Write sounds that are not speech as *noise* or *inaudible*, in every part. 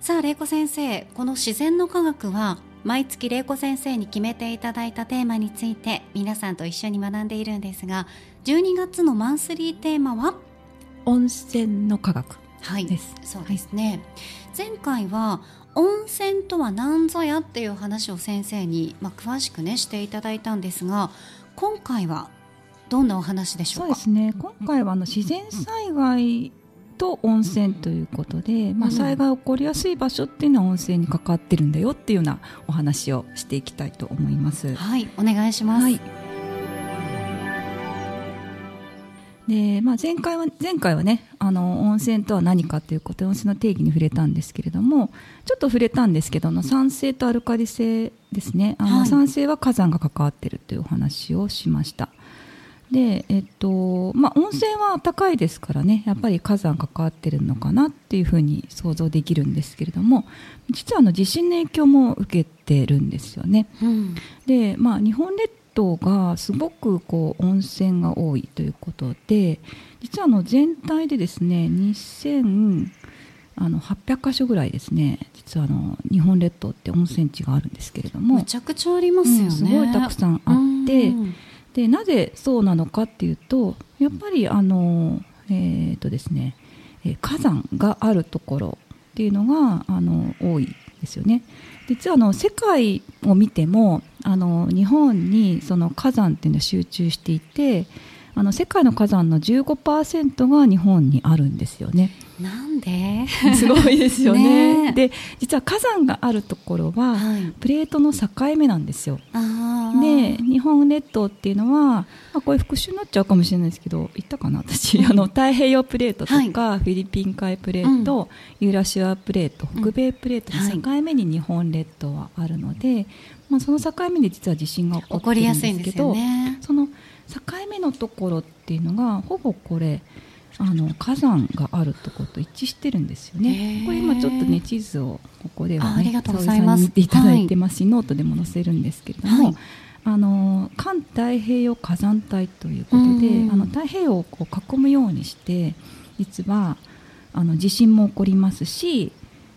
さあ玲子先生この自然の科学は毎月玲子先生に決めていただいたテーマについて皆さんと一緒に学んでいるんですが12月のマンスリーテーマは？温泉の科学はいです。そうですね、前回は温泉とは何ぞやっていう話を先生に、まあ、詳しくねしていただいたんですが今回はどんなお話でしょうか？そうですね。今回はあの自然災害と温泉ということで、まあ、災害起こりやすい場所っていうのは温泉に関わってるんだよっていうようなお話をしていきたいと思います。はいお願いします、はい。でまあ、前回は前回はねあの温泉とは何かということで温泉の定義に触れたんですけれどもちょっと触れたんですけどあの酸性とアルカリ性ですね。あの、はい。酸性は火山が関わっているというお話をしましたでえっとまあ、温泉は高いですからねやっぱり火山関わってるのかなっていうふうに想像できるんですけれども実はあの地震の影響も受けてるんですよね。うん。で、まあ、日本列島がすごくこう温泉が多いということで実はあの全体でですね2800箇所ぐらいですね実はあの日本列島って温泉地があるんですけれども。むちゃくちゃありますよね、うんすごいたくさんあってうんでなぜそうなのかっていうとやっぱりあの、えーとですね、えー火山があるところっていうのがあの多いですよね。実はあの世界を見てもあの日本にその火山っていうのは集中していてあの世界の火山の15%が日本にあるんですよね。なんで？すごいですよね。ね。で実は火山があるところははい。プレートの境目なんですよ。で日本列島っていうのは、まあ、これ復習になっちゃうかもしれないですけど言ったかな？私。あの太平洋プレートとか、フィリピン海プレート、ユーラシアプレート北米プレートの境目に日本列島はあるので、まあ、その境目で実は地震が起こってるんやすいんですけどよね。その境目のところっていうのがほぼこれあの火山があるところと一致してるんですよへねー。これ今ちょっとね地図をここではねあありがとうございます。沙織さんに見ていただいてますし、ノートでも載せるんですけれども、はい。あの環太平洋火山帯ということで、うんあの太平洋をこう囲むようにして実はあの地震も起こりますし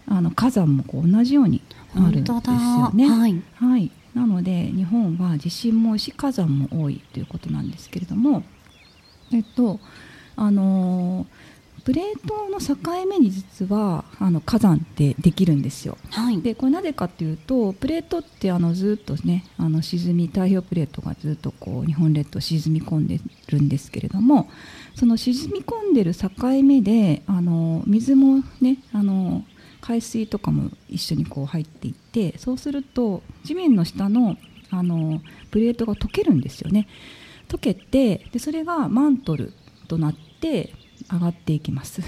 あの火山もこう同じようにあるんですよね。はい。はい、なので日本は地震も多いし火山も多いということなんですけれども、えっとあのープレートの境目に実はあの火山ってできるんですよ。はいでこれなぜかというとプレートってあのずっとねあの沈み太平洋プレートがずっとこう日本列島沈み込んでるんですけれどもその沈み込んでる境目であの水もねあの海水とかも一緒にこう入っていってそうすると地面の下のあのプレートが溶けるんですよね溶けてでそれがマントルとなって上がっていきます。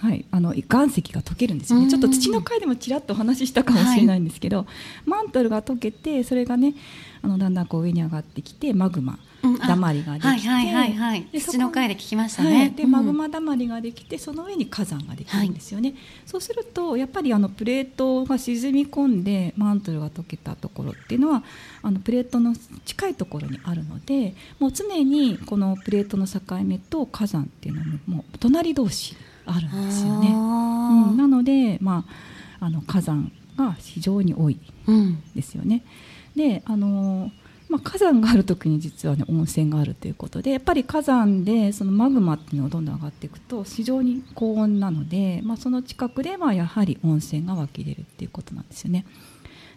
はい、あの岩石が溶けるんですよね、ちょっと土の回でもちらっとお話ししたかもしれないんですけど、はい、マントルが溶けてそれがねあのだんだんこう上に上がってきてマグマだまりができて、はいはいはいはい、土の回で聞きましたね、はい、でマグマだまりができてその上に火山ができるんですよね、はい、そうするとやっぱりあのプレートが沈み込んでマントルが溶けたところっていうのはあのプレートの近いところにあるのでもう常にこのプレートの境目と火山っていうのももう隣同士あるんですよね、うん、なので、まあ、あの火山が非常に多いですよね、うん、であのまあ、火山がある時に実はね温泉があるということでやっぱり火山でそのマグマっていうのがどんどん上がっていくと非常に高温なので、まあ、その近くではやはり温泉が湧き出るっていうことなんですよね。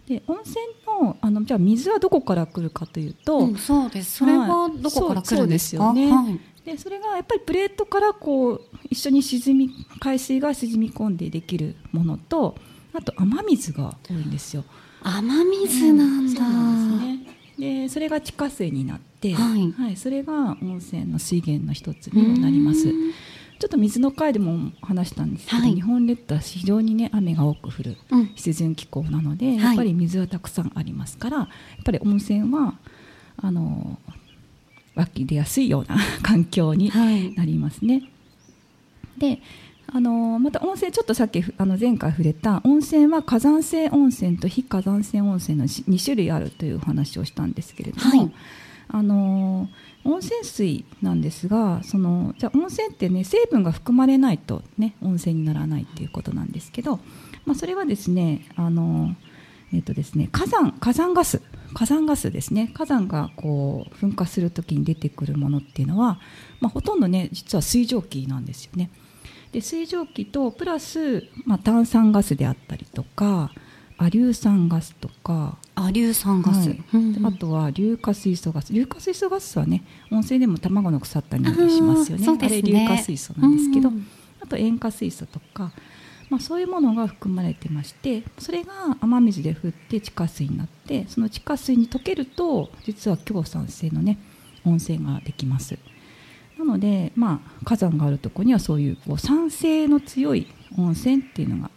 で温泉のあのじゃあ水はどこから来るかというと、うん、そうです。それはどこから来るんですよね、はい、でそれがやっぱりプレートからこう一緒に沈み海水が沈み込んでできるものとあと雨水が多いんですよ。雨水なんだ、うん、そですねでそれが地下水になって、はい、はい、それが温泉の水源の一つにもなります。ちょっと水の回でも話したんですけど、はい、日本列島は非常にね雨が多く降る自然気候なので、うん、やっぱり水はたくさんありますから、やっぱり温泉はあの湧き出やすいような環境になりますね。であのまた温泉ちょっとさっきあの前回触れた温泉は火山性温泉と非火山性温泉の2種類あるという話をしたんですけれども、はい、あの温泉水なんですがそのじゃ温泉ってね成分が含まれないと、ね、温泉にならないということなんですけど、まあ、それはですねあの、えーとですね、火山火山ガス火山ガスですね。火山がこう噴火するときに出てくるものっていうのは、まあ、ほとんどね実は水蒸気なんですよね。で水蒸気とプラス、まあ、炭酸ガスであったりとかアリュー酸ガスとか。アリュー酸ガス、はい。うんうん、あとは硫化水素ガス。硫化水素ガスはね温泉でも卵の腐った匂いしますよね。あ、ね、れ硫化水素なんですけど、うんうん、あと塩化水素とか、まあ、そういうものが含まれてましてそれが雨水で降って地下水になってその地下水に溶けると実は強酸性のね温泉ができます。なので、まあ、火山があるとこにはそういうこう酸性の強い温泉っていうのが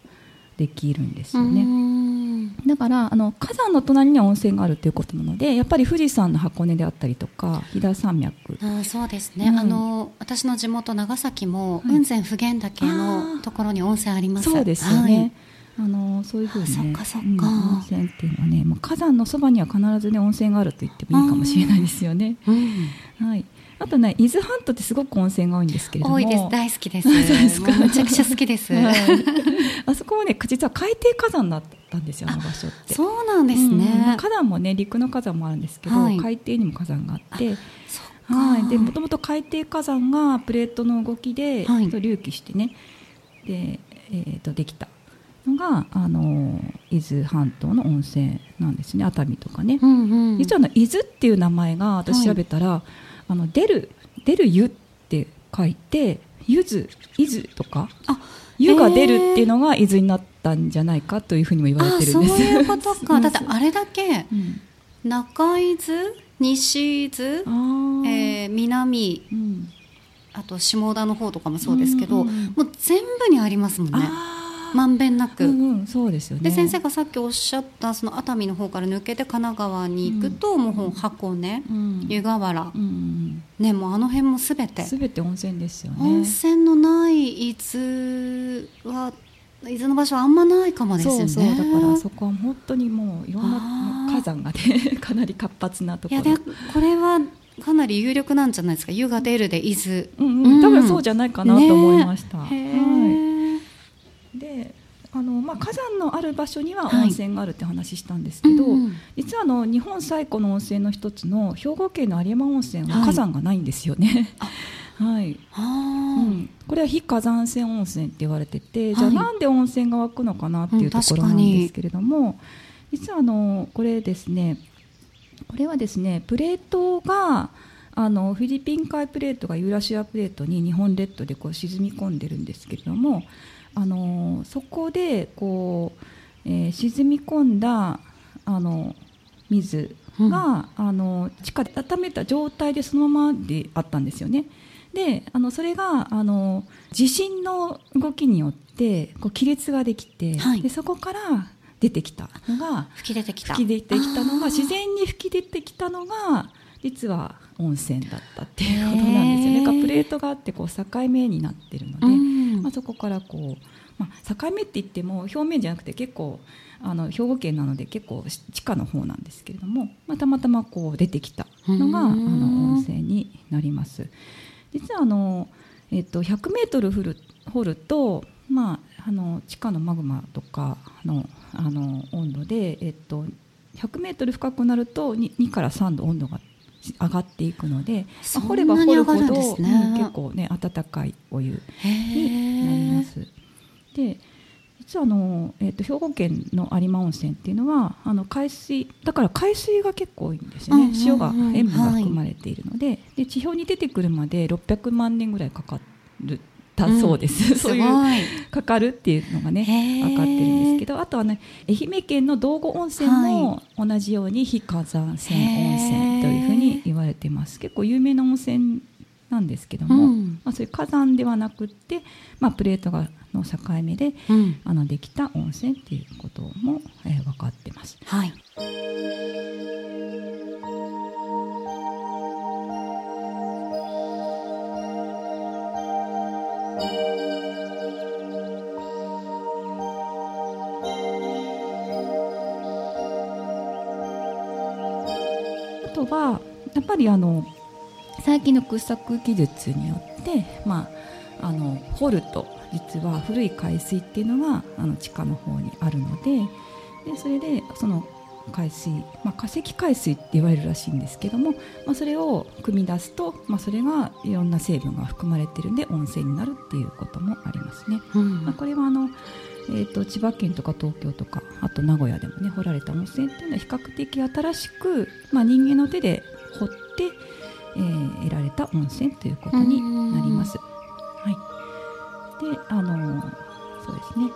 できるんですよねだからあの火山の隣には温泉があるということなのでやっぱり富士山の箱根であったりとか飛騨山脈。あそうですね、うん、あの私の地元長崎も雲仙普賢岳のところに温泉あります、そうですよね、はい、あのそういうふうに、ね、温泉っていうのはね、まあ、火山のそばには必ずね温泉があると言ってもいいかもしれないですよね、うん、はいあとね伊豆半島ってすごく温泉が多いんですけれども。多いです。大好きです。*laughs* めちゃくちゃ好きです、はい、あそこもね実は海底火山だったんですよあの場所って。そうなんですね、うん、火山もね陸の火山もあるんですけど、はい、海底にも火山があって。はい、でもともと海底火山がプレートの動きで、はい、隆起してね。で、えー、とできたのがあの伊豆半島の温泉なんですね。熱海とかね、うんうん、実はの伊豆っていう名前が私調べたら、はいあの出る出る湯って書いてゆず伊豆とか？湯が出るっていうのが伊豆になったんじゃないかというふうにも言われてるんです。そういうことか。*laughs* だってあれだけ、うん、中伊豆西伊豆、えー、南、うん、あと下田の方とかもそうですけど、うんうん、もう全部にありますもんね。まんべんなく、うんうん、そうですよね。で先生がさっきおっしゃったその熱海の方から抜けて神奈川に行くと、うん、もう箱根、うん、湯河原、うん、ねもうあの辺もすべて。すべて温泉ですよね。温泉のない伊豆は伊豆の場所はあんまないかもですよね。そうそうだからそこは本当にもういろんな火山がね *laughs* かなり活発なところ。いやでこれはかなり有力なんじゃないですか。湯が出るで伊豆、うんうん、多分そうじゃないかなと思いました、ね、はい。であのまあ、火山のある場所には温泉があるって話したんですけど、はいうん。実はあの日本最古の温泉の一つの兵庫県の有馬温泉は火山がないんですよね。*laughs* はい、はいうん、これは非火山性温泉って言われてて、じゃあなんで温泉が湧くのかなっていうところなんですけれども、うん、実はあのこれですねこれはですねプレートがあのフィリピン海プレートがユーラシアプレートに日本列島でこう沈み込んでるんですけれどもあのそこでこう、えー、沈み込んだあの水が、うん、あの地下で温めた状態でそのままであったんですよね。であのそれがあの地震の動きによってこう亀裂ができて、はい。でそこから出てきたのが吹き出てきた。吹き出てきたのが自然に吹き出てきたのが実は温泉だったっていうことなんですよね。プレートがあってこう境目になってるそこからこう、まあ、境目って言っても表面じゃなくて結構あの兵庫県なので結構地下の方なんですけれども、まあ、たまたまこう出てきたのがあうんの温泉になります。実はあの、えっと、100メートル掘る掘ると、まあ、あの地下のマグマとかのあの温度で、えっと、100メートル深くなると 2, 2から3度温度が上がっていくので、まあ、掘れば掘るほど、ね。うん結構ね温かいお湯へになりまえす。で実はあの、えー、と兵庫県の有馬温泉っていうのはあの海水だから海水が結構多いんですよね、うんうんうん。塩が塩分がはい含まれているので,、で地表に出てくるまで600万年ぐらいかかるだそうです、すごいそういうかかるっていうのがね分かってるんですけどあとはね愛媛県の道後温泉も同じように非火山泉温泉というふうにれてます。結構有名な温泉なんですけども、うん。まあ、そういう火山ではなくって、まあ、プレートがの境目でうん。あのできた温泉っていうことも、えー分かってます。はい。あとはやっぱりあの最近の掘削技術によって、まあ、あの掘ると実は古い海水っていうのがあの地下の方にあるのででそれでその海水、まあ、化石海水って言われるらしいんですけども、まあ、それを汲み出すと、まあ、それがいろんな成分が含まれてるんで温泉になるっていうこともありますね。うんまあ、これはあの、えー、と千葉県とか東京とかあと名古屋でもね掘られた温泉っていうのは比較的新しく、まあ、人間の手で掘って、えー得られた温泉ということになります。はい、であのそうですね。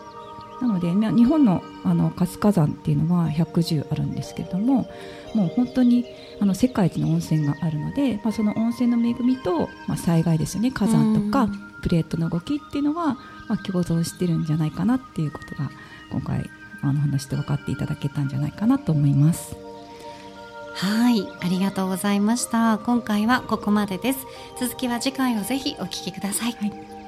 なので、まあ日本のあの活火山っていうのは110あるんですけれどももう本当にあの世界一の温泉があるので、まあ、その温泉の恵みと、まあ、災害ですよね。火山とかうん。プレートの動きっていうのは、まあ、共存してるんじゃないかなっていうことが今回あの話して分かっていただけたんじゃないかなと思います。はい、ありがとうございました。今回はここまでです。続きは次回をぜひお聞きください。はい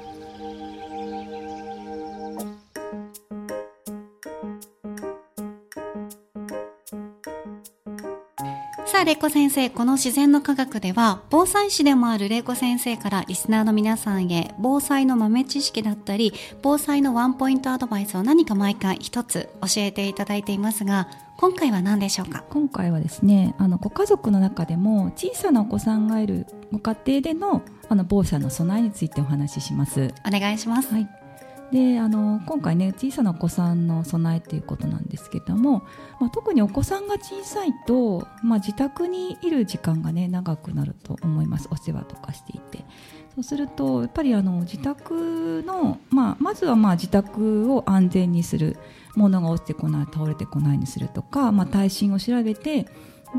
さあ、玲子先生、この自然の科学では、防災士でもある玲子先生からリスナーの皆さんへ、防災の豆知識だったり、防災のワンポイントアドバイスを何か毎回一つ教えていただいていますが、今回は何でしょうか？今回はですねあのご家族の中でも小さなお子さんがいるご家庭でのあの防災の備えについてお話しします。お願いします。はいであの今回ね小さなお子さんの備えということなんですけども、まあ、特にお子さんが小さいと、まあ、自宅にいる時間がね長くなると思います。お世話とかしていて。そうするとやっぱりあの自宅の、まあ、まずはまあ自宅を安全にする。物が落ちてこない倒れてこないにするとか、まあ、耐震を調べて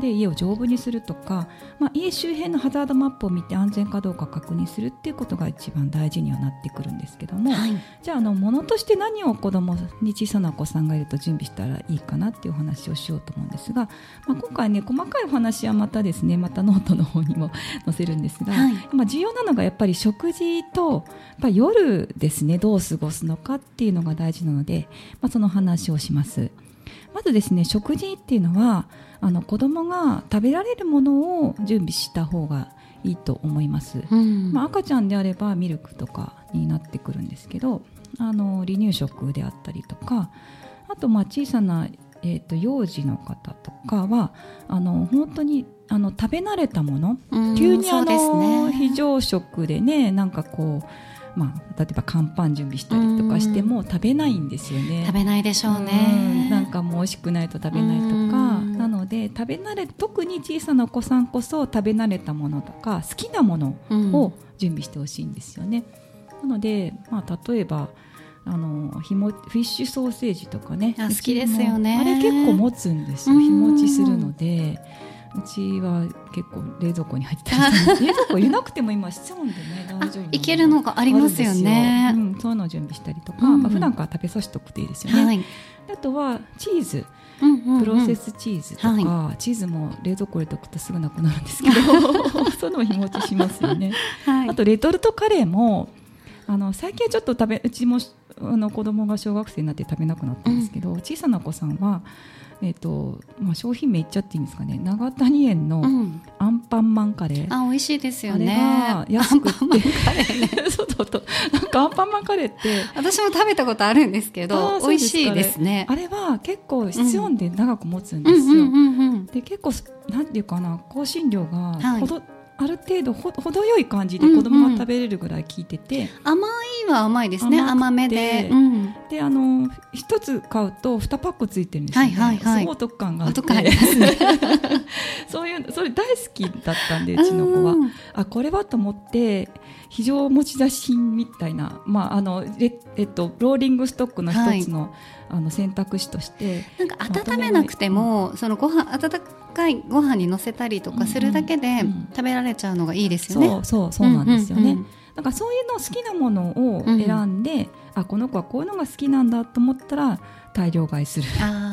で家を丈夫にするとか、まあ、家周辺のハザードマップを見て安全かどうか確認するっていうことが一番大事にはなってくるんですけども、はい。じゃああの物として何を子供に小さなお子さんがいると準備したらいいかなっていうお話をしようと思うんですが、まあ、今回ね細かいお話はまたですねまたノートの方にも載せるんですが、はいまあ、重要なのがやっぱり食事とや夜ですねどう過ごすのかっていうのが大事なので、まあ、その話をします。まずですね食事っていうのはあの子供が食べられるものを準備した方がいいと思います。うんまあ、赤ちゃんであればミルクとかになってくるんですけどあの離乳食であったりとかあとまあ小さな、えー、と幼児の方とかはあの本当にあの食べ慣れたものうん急にあの、ね非常食でねなんかこう、まあ、例えば乾パン準備したりとかしても食べないんですよね。食べないでしょううんね。なんかもう美味しくないと食べないとかうんなので食べ慣れ特に小さなお子さんこそ食べ慣れたものとか好きなものうん。を準備してほしいんですよね。なので、まあ、例えばあのひもフィッシュソーセージとかねあ好きですよね。あれ結構持つんですよ。うん。日持ちするので。うちは結構冷蔵庫に入ってたり *laughs* 冷蔵庫入れなくても今室温でね大丈夫いけるのがありますよね。うん、そういうのを準備したりとか、うん、まあ、普段から食べさせておくといいですよね、はい、あとはチーズ。プロセスチーズとか、はい、チーズも冷蔵庫入れておくとすぐなくなるんですけど *laughs* そういうのも日持ちしますよね、はい、あとレトルトカレーもあの最近はちょっと食べうちもあの子供が小学生になって食べなくなったんですけど、うん、小さなお子さんはえーとまあ、商品名言っちゃっていいんですかね。長谷園のアンパンマンカレー、うん、あ美味しいですよね。あれが安くて。アンパンマンカレー、ね、*laughs* そうそうそう。なんかアンパンマンカレーって *laughs* 私も食べたことあるんですけど美味しいですね。あれは結構室温で長く持つんですよ、で結構なんていうかな香辛料がほど、はいある程度ほ程よい感じで子供が食べれるぐらい効いてて、うんうん、甘いは甘いですね。甘めで、うん、であの一つ買うと二パックついてるんですよね、はいはいはい、すごいお得感があって。ね、*laughs* そういうそれ大好きだったんでうちの子は、あこれはと思って非常持ち出し品みたいな、まああのえっと、ローリングストックの一つのはい、あの選択肢として。なんか温めなくても、そのご飯温かいご飯にのせたりとかするだけで食べられちゃうのがいいですよね。そうそうそうなんですよね。うんうんうん。なんかそういうの好きなものを選んで、うん、あこの子はこういうのが好きなんだと思ったら大量買いする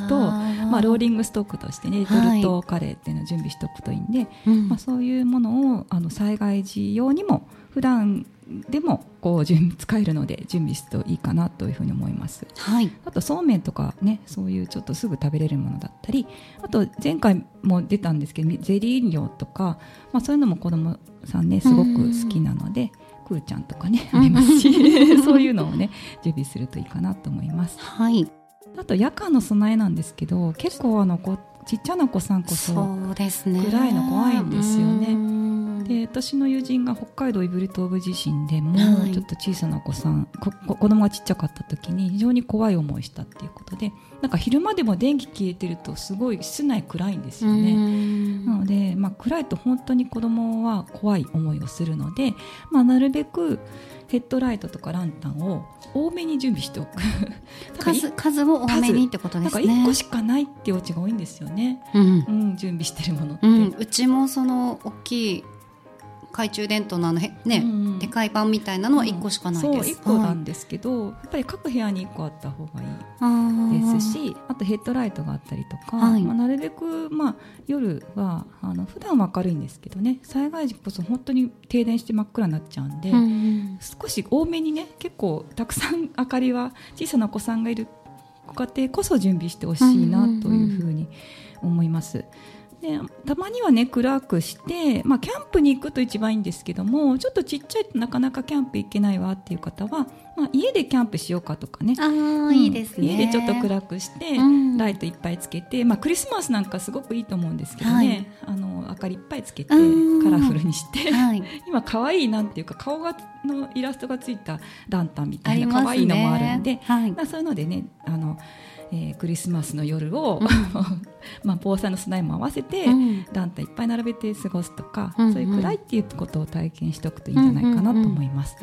とまあ、ローリングストックとしてねレトルトカレーっていうのを準備しておくといいんで、はい、まあ、そういうものをあの災害時用にも普段でもこう準使えるので準備するといいかなというふうに思います、はい、あとそうめんとかねそういうちょっとすぐ食べれるものだったりあと前回も出たんですけどゼリー飲料とか、まあ、そういうのも子供さんねすごく好きなのでくーちゃんとかねありますし *laughs* そういうのをね準備するといいかなと思います。はい。あと夜間の備えなんですけど結構あのこちっちゃな子さんこそ暗いの怖いんですよね。で私の友人が北海道胆振東部地震でも、はい、ちょっと小さなお子さん子供がちっちゃかった時に非常に怖い思いしたっていうことでなんか昼間でも電気消えてるとすごい室内暗いんですよね。なので、まあ、暗いと本当に子供は怖い思いをするので、まあ、なるべくヘッドライトとかランタンを多めに準備しておく。*laughs* 数数を多めにってことですね。1個しかないってお家が多いんですよね、うん、うん、準備してるものって、うん、うちもその大きい懐中電灯のあのね、うん、でかい版みたいなのは1個しかないです、うん、そう1個なんですけど、はい、やっぱり各部屋に1個あった方がいいですしあとヘッドライトがあったりとか、はい、まあ、なるべく、まあ、夜はあの普段は明るいんですけどね災害時こそ本当に停電して真っ暗になっちゃうんで、うん、少し多めにね結構たくさん明かりは小さなお子さんがいるご家庭こそ準備してほしいなというふうに思います。うんうんうんでたまにはね暗くして、まあ、キャンプに行くと一番いいんですけどもちょっとちっちゃいとなかなかキャンプ行けないわっていう方は、まあ、家でキャンプしようかとかね。あ、うん、いいですね。家でちょっと暗くして、うん、ライトいっぱいつけて、まあ、クリスマスなんかすごくいいと思うんですけどね、はい、あの明かりいっぱいつけてカラフルにして、はい、*laughs* 今可愛いなんていうか顔がのイラストがついたランタンみたいな可愛いのもあるんで、はい、そういうのでねあのえー、クリスマスの夜を、うん、*laughs* まあ、防災の備えも合わせて、うん、ランタンいっぱい並べて過ごすとか、うんうん、そういう暗いっていうことを体験しておくといいんじゃないかなと思います。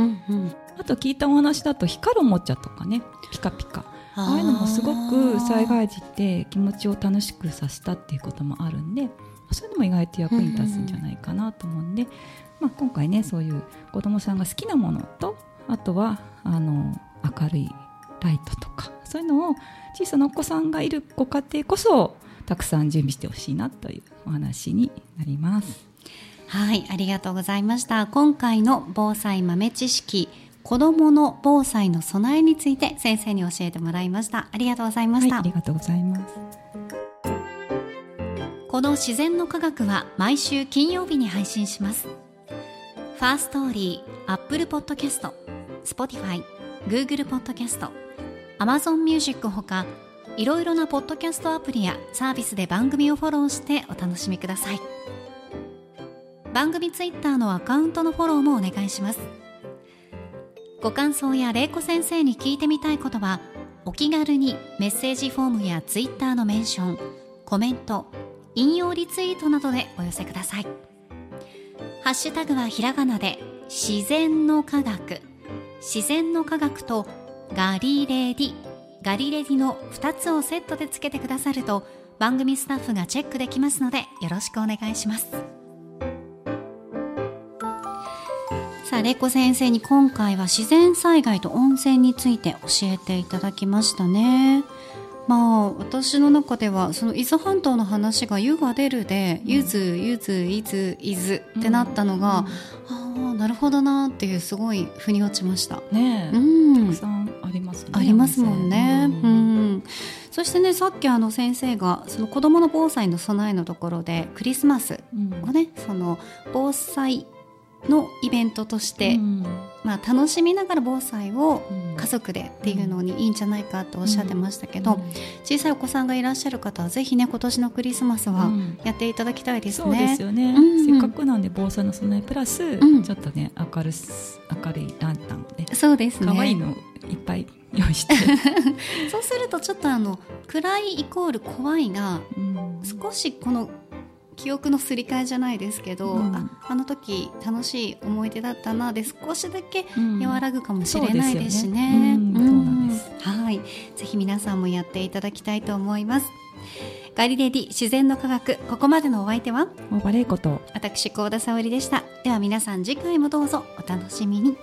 あと聞いたお話だと光るおもちゃとかねピカピカ。ああいうのもすごく災害時って気持ちを楽しくさせたっていうこともあるんでそういうのも意外と役に立つんじゃないかなと思うんで、まあ、今回ねそういう子どもさんが好きなものとあとはあの明るいライトとかそういうのを小さなお子さんがいるご家庭こそたくさん準備してほしいなというお話になります。はい、ありがとうございました。今回の防災豆知識、子供の防災の備えについて先生に教えてもらいました。ありがとうございました。はい、ありがとうございます。この自然の科学は毎週金曜日に配信します。ファーストーリー、 Apple Podcast、 Spotify、 Google Podcast、Amazon Music ほかいろいろなポッドキャストアプリやサービスで番組をフォローしてお楽しみください。番組ツイッターのアカウントのフォローもお願いします。ご感想や玲子先生に聞いてみたいことはお気軽にメッセージフォームやツイッターのメンションコメント引用リツイートなどでお寄せください。ハッシュタグはひらがなで自然の科学。自然の科学とガリレディ。ガリレディの2つをセットでつけてくださると番組スタッフがチェックできますのでよろしくお願いします。さあ玲子先生に今回は自然災害と温泉について教えていただきましたね。まあ私の中ではその伊豆半島の話が「湯が出る」で「ゆずゆずいずいず」ってなったのが、ああなるほどなっていうすごい腑に落ちました。ねえ、うん。たくさんありますね。ありますもんね。ううんん、そしてねさっきあの先生がその子どもの防災の備えのところでクリスマスうん。をねその防災のイベントとして、うん。まあ、楽しみながら防災をうん。家族でっていうのにいいんじゃないかとおっしゃってましたけど、うん。小さいお子さんがいらっしゃる方はぜひね今年のクリスマスはうん。やっていただきたいですそうでね。すよね、うんうん。せっかくなんで防災の備えプラス、ん。ちょっとね明るす明るいランタンをね。そうですね。可愛いのいっぱい用意して、*laughs* そうするとちょっとあの暗いイコール怖いがうん。少しこの記憶のすり替えじゃないですけど、うん。ああの時楽しい思い出だったなで少しだけうん。和らぐかもしれないですしね。はい、ぜひ皆さんもやっていただきたいと思います。ガリレディ自然の科学ここまでのお相手は？大バレーこと。私高田沙織でした。では皆さん次回もどうぞお楽しみに。